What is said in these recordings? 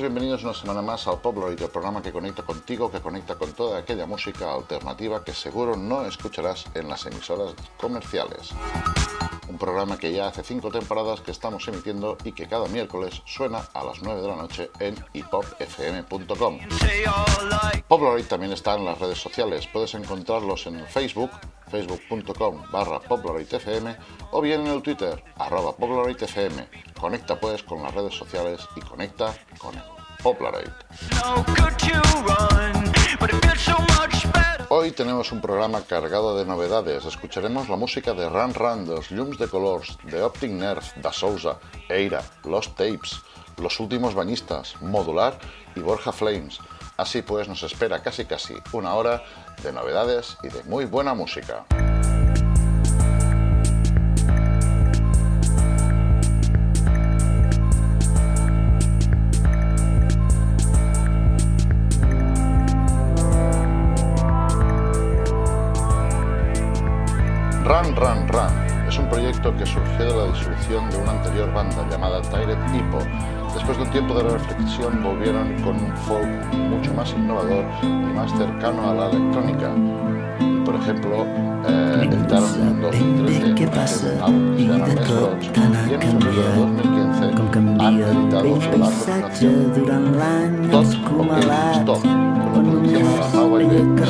bienvenidos una semana más al Pop el programa que conecta contigo, que conecta con toda aquella música alternativa que seguro no escucharás en las emisoras comerciales. Un programa que ya hace cinco temporadas que estamos emitiendo y que cada miércoles suena a las 9 de la noche en hipopfm.com. Pop también está en las redes sociales, puedes encontrarlos en el Facebook, facebook.com barra fm o bien en el Twitter, arroba Conecta pues con las redes sociales y conecta con Hoy tenemos un programa cargado de novedades. Escucharemos la música de Run Run, los Llums de Colors, de Optic Nerve, Da Sousa, Eira, Lost Tapes, Los Últimos Bañistas, Modular y Borja Flames. Así pues nos espera casi casi una hora de novedades y de muy buena música. Surgió de una anterior banda llamada Tired Hippo. Después de un tiempo de reflexión volvieron con un folk mucho más innovador y más cercano a la electrónica. Por ejemplo, eh, editaron en 2013 un álbum que se llama Mesrods y en febrero de 2015 han editado la presentación Tot OK Stop, con la producción de la Mauer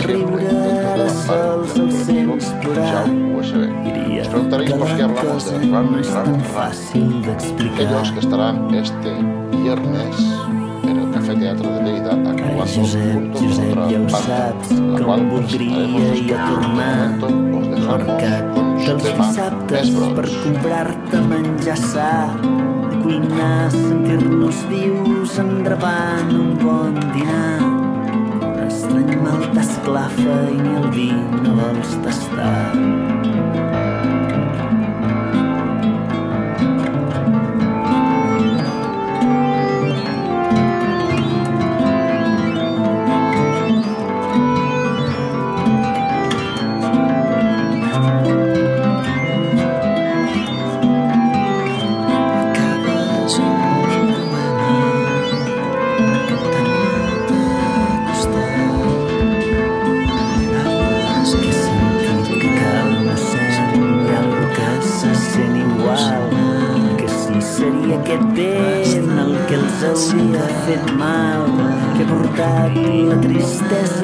siempre dentro de la USB. Preguntaréis por qué hablamos de Run, Run, Run. Ellos estarán este viernes en el Café Teatro de Lleida actuando junto con otra banda, la cual pues, estaremos descargando de momento. Os dejamos con su tema Mesbros. per comprar-te menjar sa cuinar, sentir-nos vius enrapant un bon dinar estrany mal t'esclafa i ni el vi no vols tastar. saudade, a tristeza.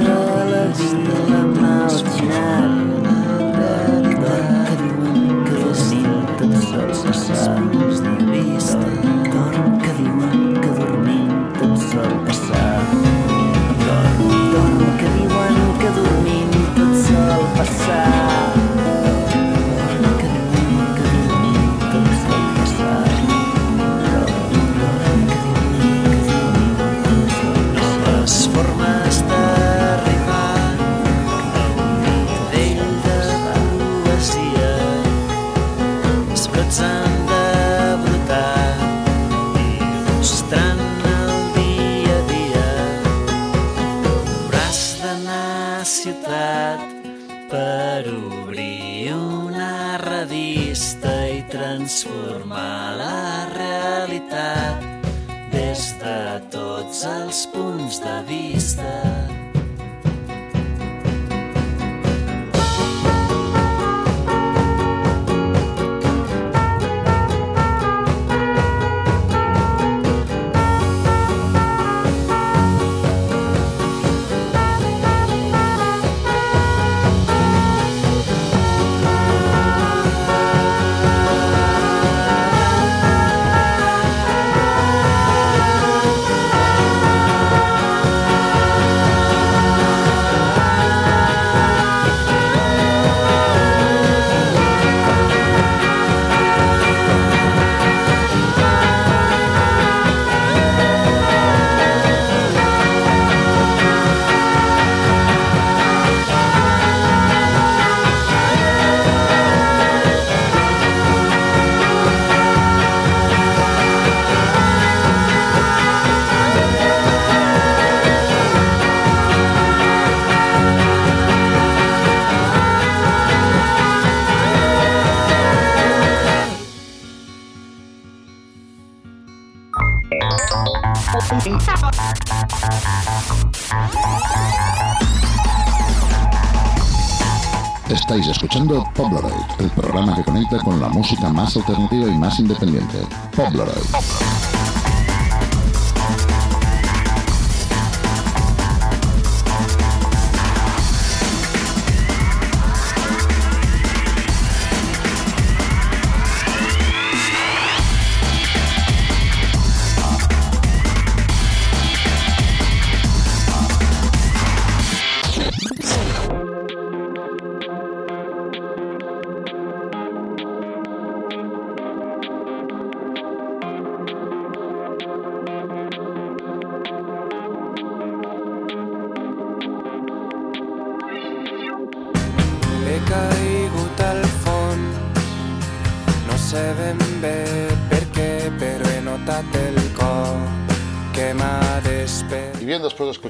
Polaroid, el programa que conecta con la música más alternativa y más independiente. Polaroid.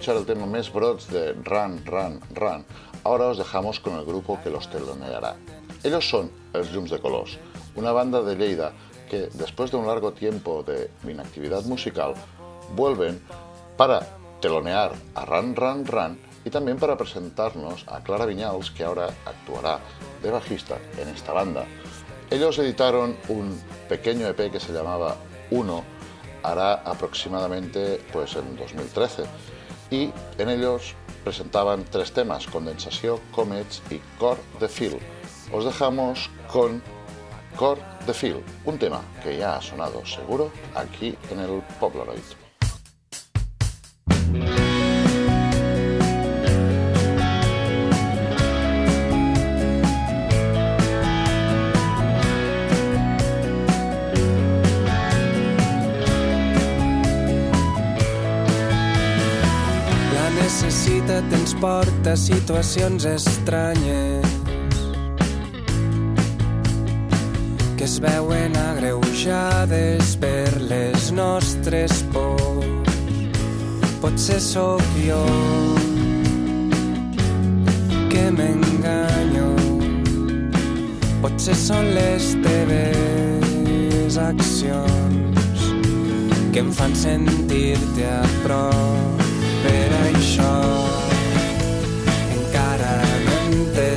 Escuchar el tema Mes Brods de Run, Run, Run, ahora os dejamos con el grupo que los teloneará. Ellos son Els Llums de Colors, una banda de Lleida que después de un largo tiempo de inactividad musical vuelven para telonear a Run, Run, Run y también para presentarnos a Clara Viñals que ahora actuará de bajista en esta banda. Ellos editaron un pequeño EP que se llamaba Uno hará aproximadamente pues en 2013 y en ellos presentaban tres temas, Condensación, Comets y Core de Fil. Os dejamos con Core de Fil, un tema que ya ha sonado seguro aquí en el Polaroid. Porta a situacions estranyes que es veuen agreujades per les nostres pors. Potser sóc jo que m'enganyo, potser són les teves accions que em fan sentir-te a prop per això.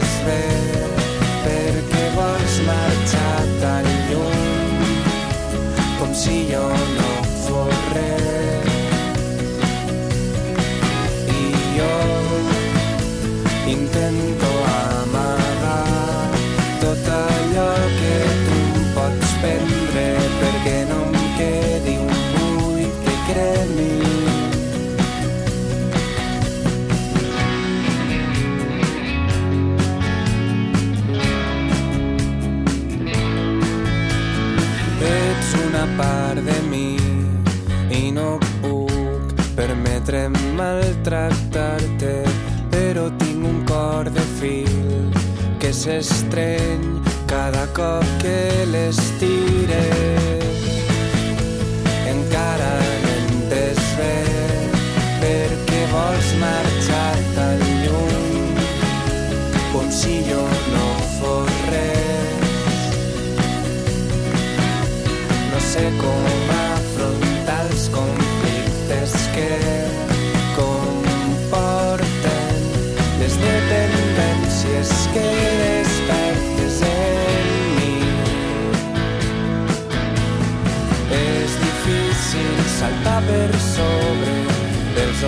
si permetre'm maltractar-te però tinc un cor de fil que s'estreny cada cop que l'estires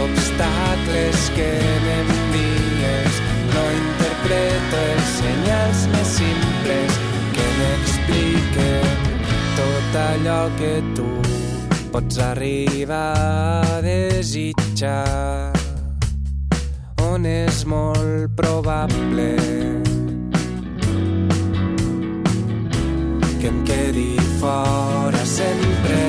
obstacles que m'envies. No interpreto els senyals més simples que m'expliquen tot allò que tu pots arribar a desitjar on és molt probable que em quedi fora sempre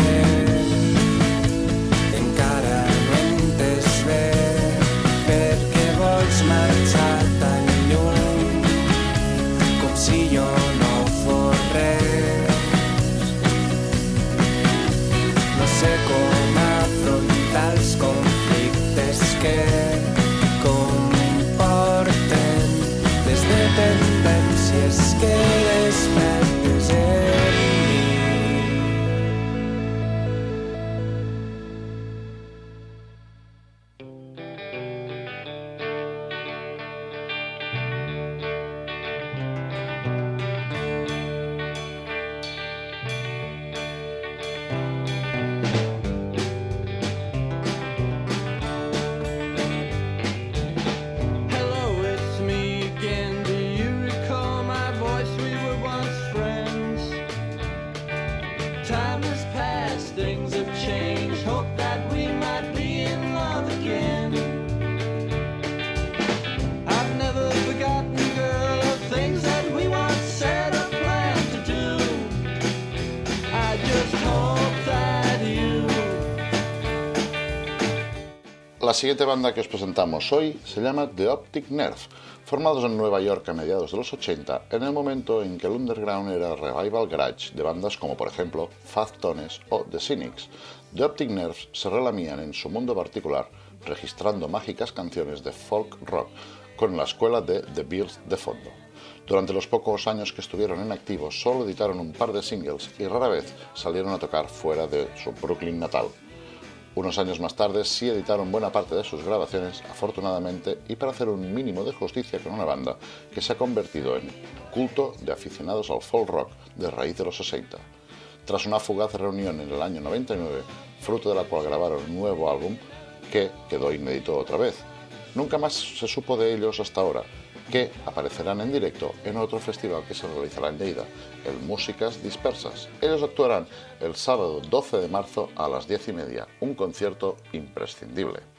sé com afrontar els conflictes que comporten. Les dependències que siguiente banda que os presentamos hoy se llama The Optic Nerve, formados en Nueva York a mediados de los 80, en el momento en que el underground era revival garage de bandas como por ejemplo Fat Tones o The Cynics. The Optic Nerve se relamían en su mundo particular, registrando mágicas canciones de folk rock, con la escuela de The Beatles de fondo. Durante los pocos años que estuvieron en activo, solo editaron un par de singles y rara vez salieron a tocar fuera de su Brooklyn natal. Unos años más tarde sí editaron buena parte de sus grabaciones, afortunadamente, y para hacer un mínimo de justicia con una banda que se ha convertido en culto de aficionados al folk rock de raíz de los 60. Tras una fugaz reunión en el año 99, fruto de la cual grabaron un nuevo álbum que quedó inédito otra vez. Nunca más se supo de ellos hasta ahora, que aparecerán en directo en otro festival que se realizará en Lleida, el Músicas Dispersas. Ellos actuarán el sábado 12 de marzo a las 10 y media, un concierto imprescindible.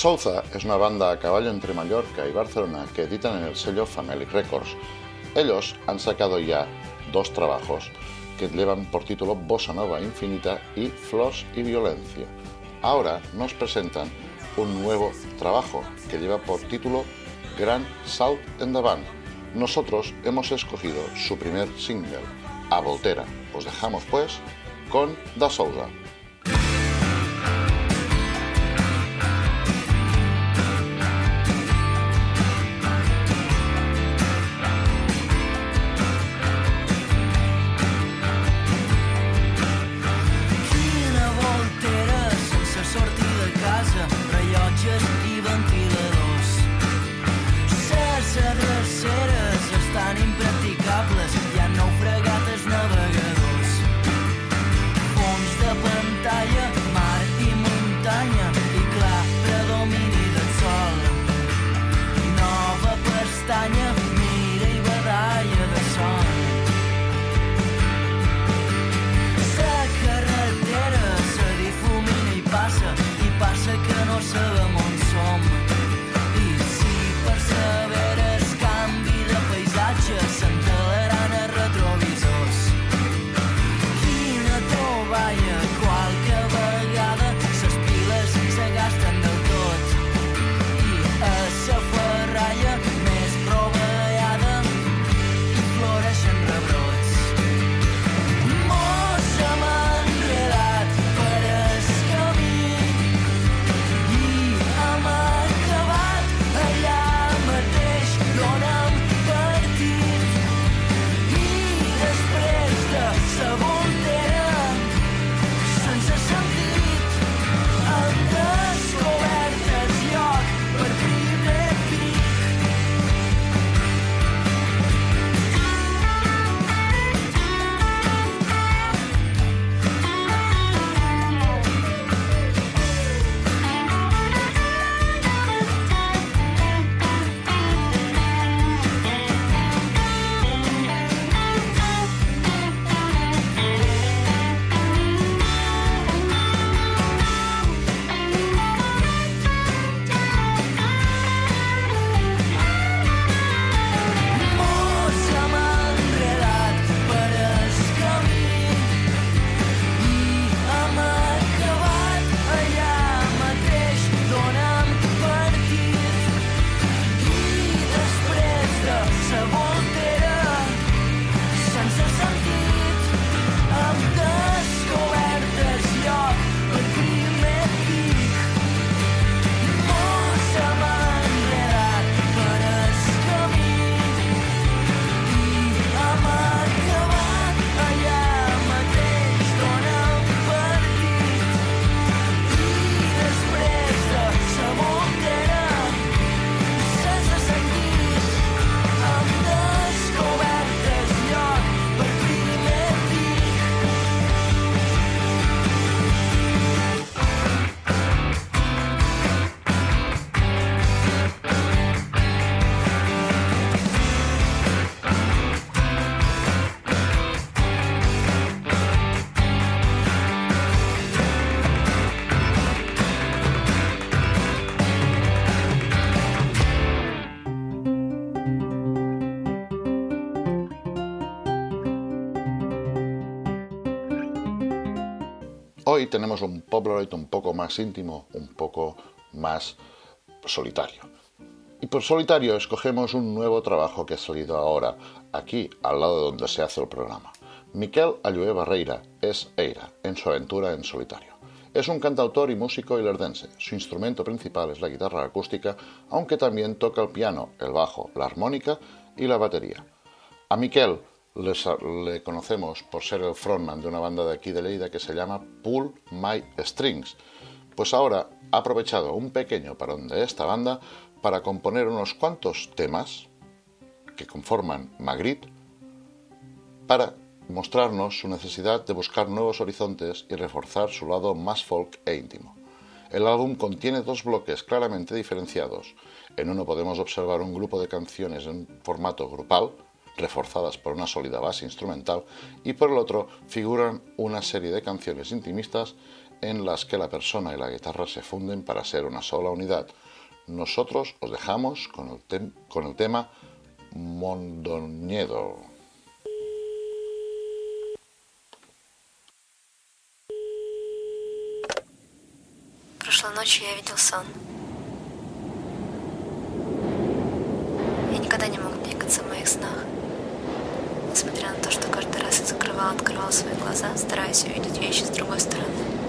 Souza es una banda a caballo entre Mallorca y Barcelona que editan en el sello Family Records. Ellos han sacado ya dos trabajos que llevan por título Bossa Nova Infinita y Flos y Violencia. ahora nos presentan un nuevo trabajo que lleva por título Grand Salt en the Band. Nosotros hemos escogido su primer single, A Voltera. Os dejamos pues con Da Sousa. Tenemos un Polaroid un poco más íntimo, un poco más solitario. Y por solitario escogemos un nuevo trabajo que ha salido ahora, aquí, al lado de donde se hace el programa. Miquel Allué Barreira es Eira, en su aventura en solitario. Es un cantautor y músico ilerdense. Su instrumento principal es la guitarra acústica, aunque también toca el piano, el bajo, la armónica y la batería. A Miquel le conocemos por ser el frontman de una banda de aquí de Leida que se llama Pull My Strings. Pues ahora ha aprovechado un pequeño parón de esta banda para componer unos cuantos temas que conforman Magritte para mostrarnos su necesidad de buscar nuevos horizontes y reforzar su lado más folk e íntimo. El álbum contiene dos bloques claramente diferenciados. En uno podemos observar un grupo de canciones en formato grupal, reforzadas por una sólida base instrumental, y por el otro figuran una serie de canciones intimistas en las que la persona y la guitarra se funden para ser una sola unidad. Nosotros os dejamos con el, con el tema Mondoñedo. Прошлой ночью я видел сон. Я никогда не мог двигаться в моих снах. Несмотря на то, что каждый раз я закрывал, открывал свои глаза, стараясь увидеть вещи с другой стороны.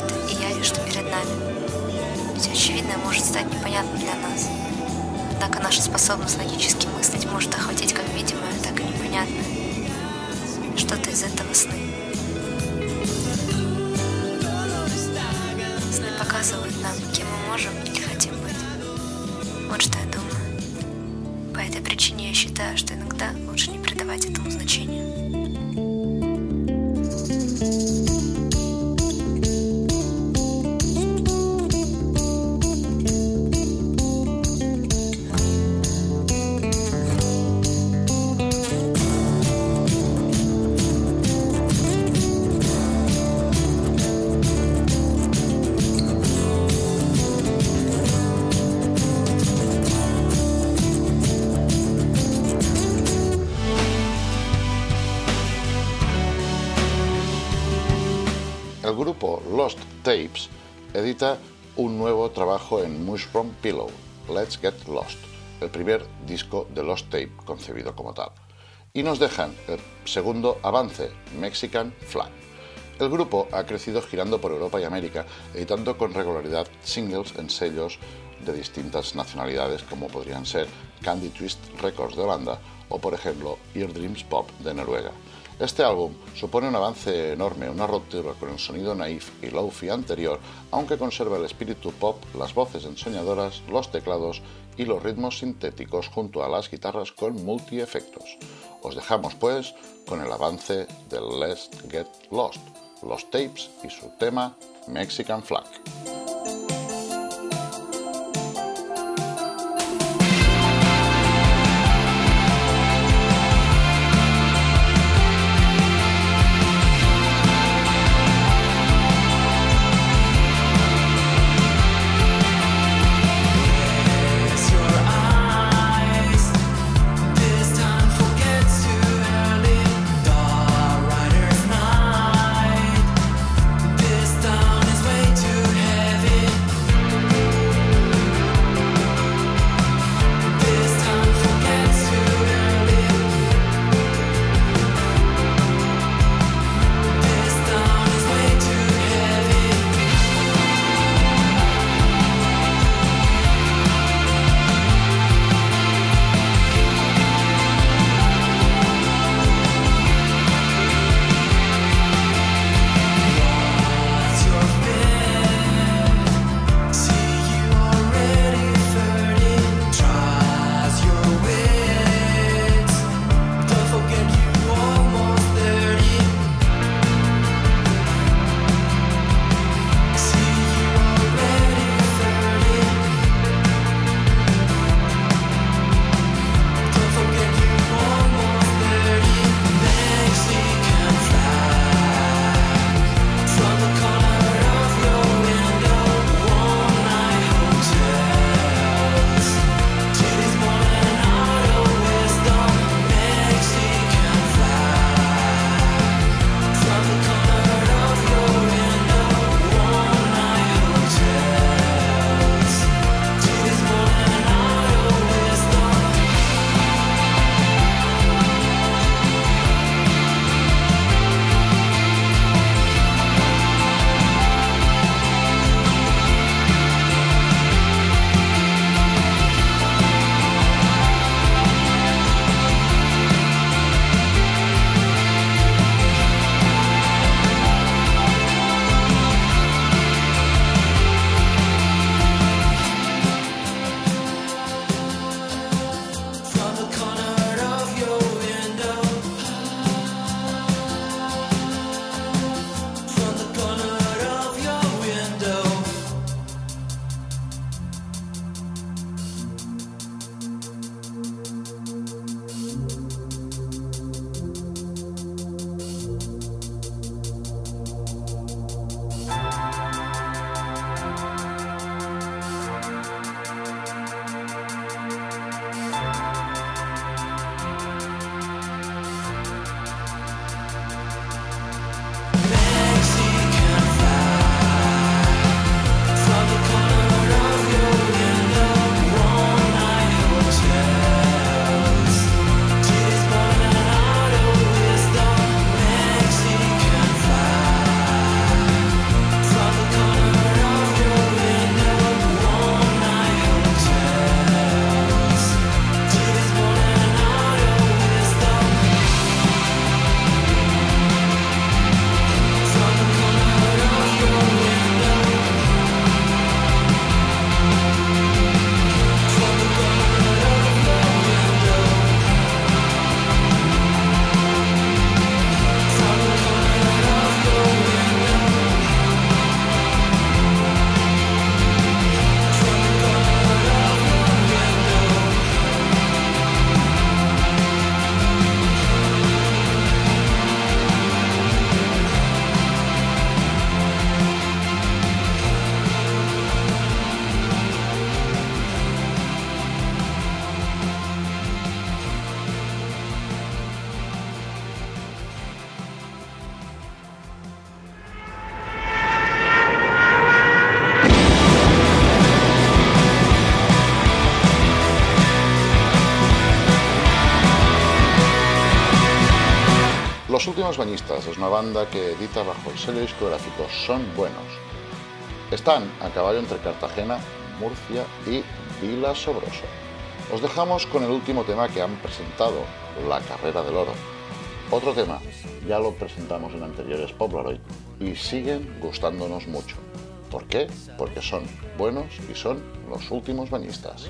Скрыта, и явью, что перед нами. Все очевидное может стать непонятным для нас. Однако наша способность логически мыслить может охватить как видимое, так и непонятное. Что-то из этого сны. Сны показывают нам, кем мы можем или хотим быть. Вот что я думаю. По этой причине я считаю, что иногда лучше не придавать этому значения. Un nuevo trabajo en Mushroom Pillow, Let's Get Lost, el primer disco de Lost Tape concebido como tal. Y nos dejan el segundo avance, Mexican Flag. El grupo ha crecido girando por Europa y América, editando con regularidad singles en sellos de distintas nacionalidades como podrían ser Candy Twist Records de Holanda o por ejemplo Eardreams Pop de Noruega. Este álbum supone un avance enorme, una ruptura con el sonido naif y lofi anterior, aunque conserva el espíritu pop, las voces ensoñadoras, los teclados y los ritmos sintéticos junto a las guitarras con multi-efectos. Os dejamos pues con el avance de Let's Get Lost, los tapes y su tema Mexican Flag. Los Últimos Bañistas es una banda que edita bajo el sello discográfico Son Buenos. Están a caballo entre Cartagena, Murcia y Vila Sobroso. Os dejamos con el último tema que han presentado, La Carrera del Oro. Otro tema, ya lo presentamos en anteriores Polaroid y siguen gustándonos mucho. ¿Por qué? Porque son buenos y son los últimos bañistas.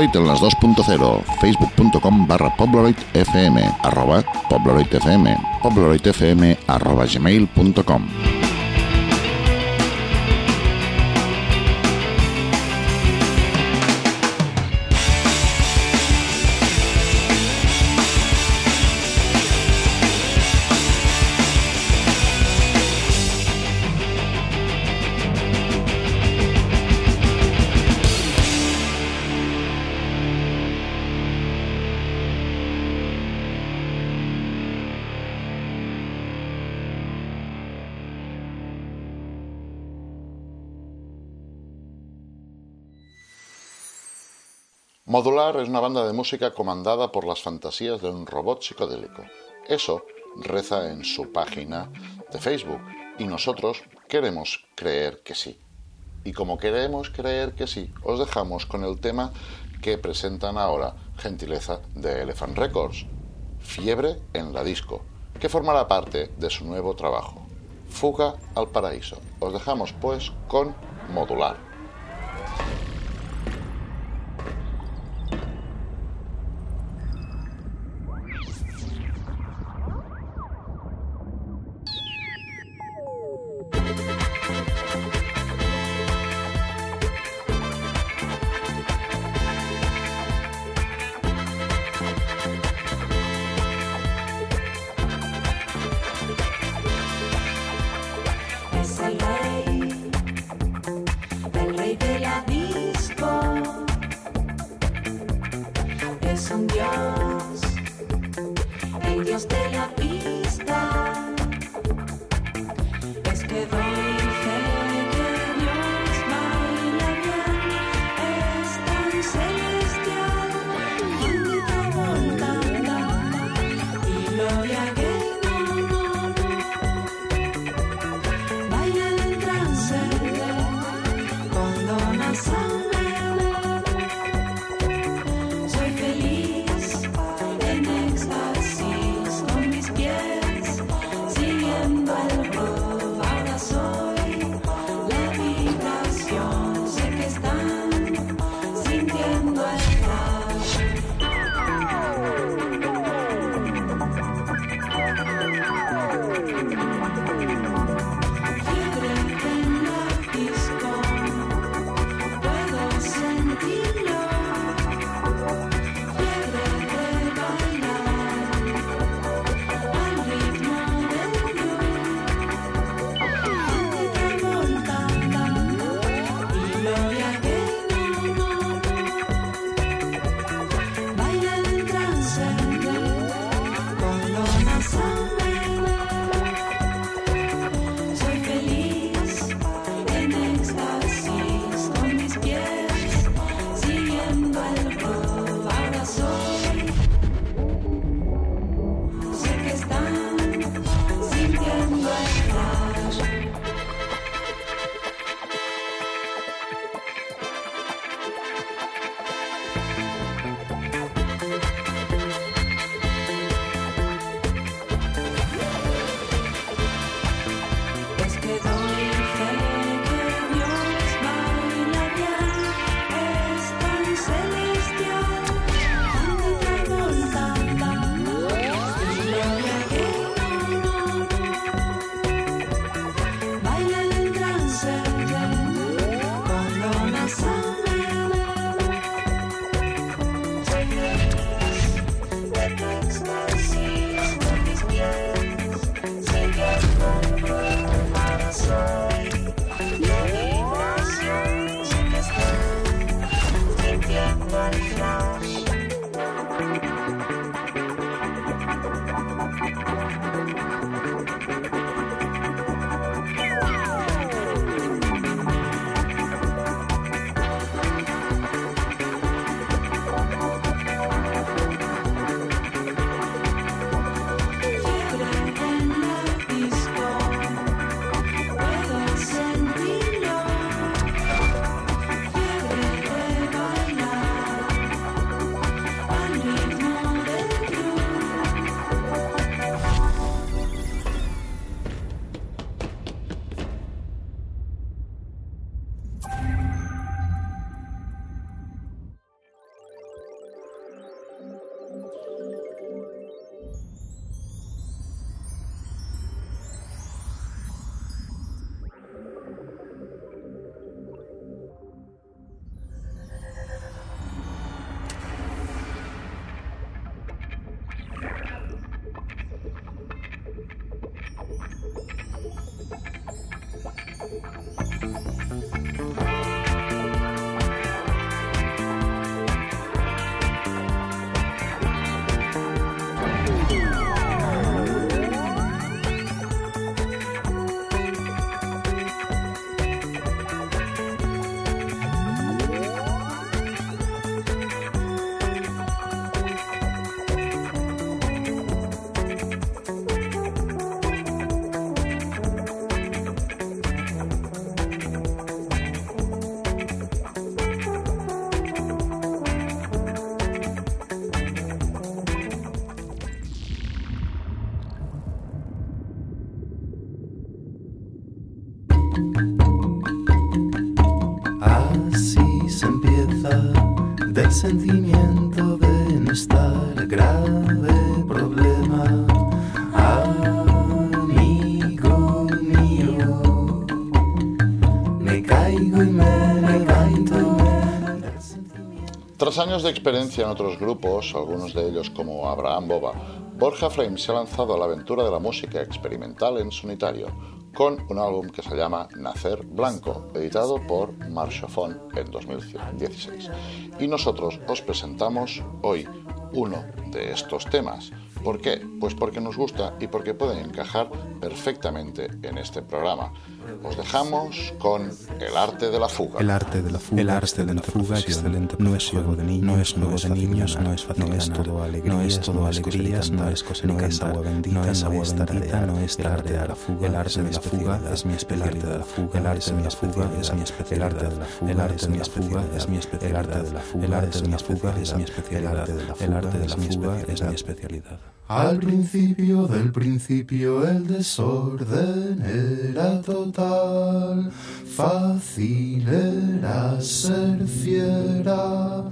Pobloroid en las 2.0, facebook.com barra pobloroidfm, arroba pobloroidfm arroba gmail.com. Modular es una banda de música comandada por las fantasías de un robot psicodélico. Eso reza en su página de Facebook y nosotros queremos creer que sí. Y como queremos creer que sí, os dejamos con el tema que presentan ahora, gentileza de Elephant Records, Fiebre en la disco, que formará parte de su nuevo trabajo, Fuga al Paraíso. Os dejamos pues con Modular. Lord. Sentimiento de no grave problema. Amigo mío, me caigo y me levanto. Tras años de experiencia en otros grupos, algunos de ellos como Abraham Boba, Borja Frame se ha lanzado a la aventura de la música experimental en solitario, con un álbum que se llama Nacer Blanco, editado por Marchofon en 2016. Y nosotros os presentamos hoy uno de estos temas. ¿Por qué? Pues porque nos gusta y porque pueden encajar perfectamente en este programa. Os dejamos con El arte de la fuga. El arte de la fuga, el arte de la fuga, excelente. No es juego de niños, no es juego de niños, no es fácil, no es todo alegrías, no es todo alegrías, no es cosa no es agua bendita, no es agua bendita, no es el arte de la fuga, el arte de la fuga es mi especialidad, la fuga, el arte de la fuga es mi especialidad, el arte de la fuga, el arte de la fuga es mi especialidad, el arte de la fuga, el arte de la fuga es mi especialidad, el arte de la fuga es mi especialidad. Al principio del principio el desorden era total, fácil era ser fiera,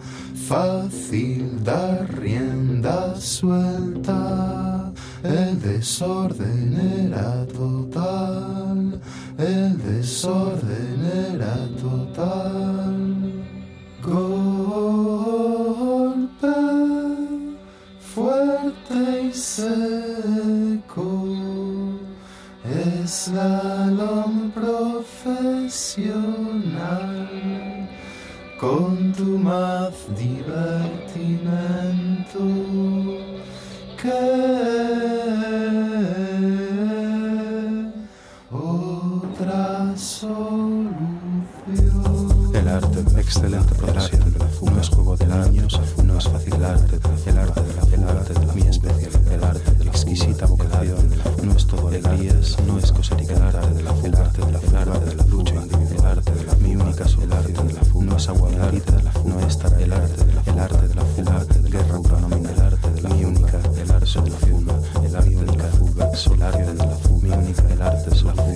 fácil dar rienda suelta. El desorden era total, el desorden era total. Golpe fuerte y seco, eslalón profesional, con tu más divertimento que otra solución. El arte, excelente la fuga, no es juego de niños, no es fácil el arte, el arte de la el arte de la mi especialidad, el arte de la exquisita vocación, no es todo alegrías, no es de la fuga, el arte de la fuga, de la lucha individual, el arte de la mi única el arte de la fuga, no es agua bendita, no es estar el arte de la el arte de la fuga, guerra autonomía, el arte de la mi única, el arte de la fuga, el arte de la fuga, arte de la fuga, mi única, el arte de la fuga,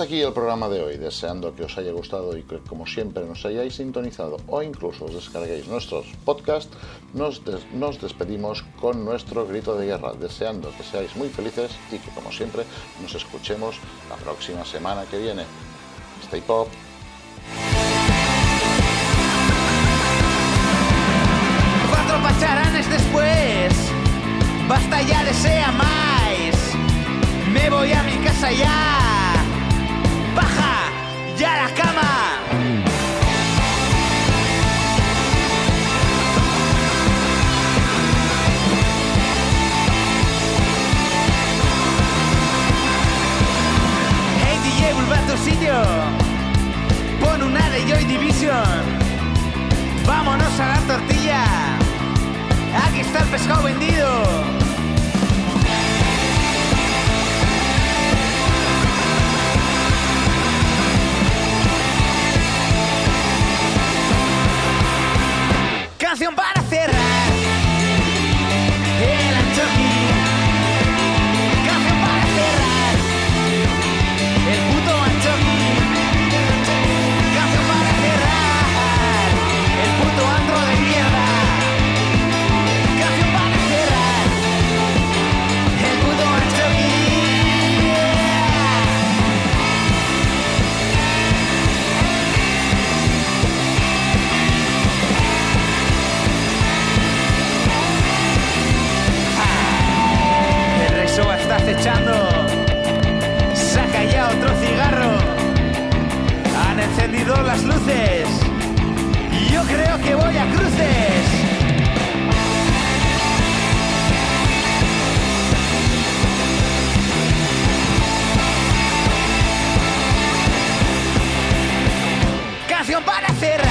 hasta aquí el programa de hoy, deseando que os haya gustado y que como siempre nos hayáis sintonizado o incluso os descarguéis nuestros podcasts, nos, des- nos despedimos con nuestro grito de guerra, deseando que seáis muy felices y que como siempre nos escuchemos la próxima semana que viene. Stay pop. Cuatro pacharanes después, basta ya desea más. Me voy a mi casa ya. sitio. Pon una de Joy Division. Vámonos a la tortilla. Aquí está el pescado vendido. canción para cerrar. Saca ya otro cigarro. Han encendido las luces. Yo creo que voy a cruces. canción para cerrar.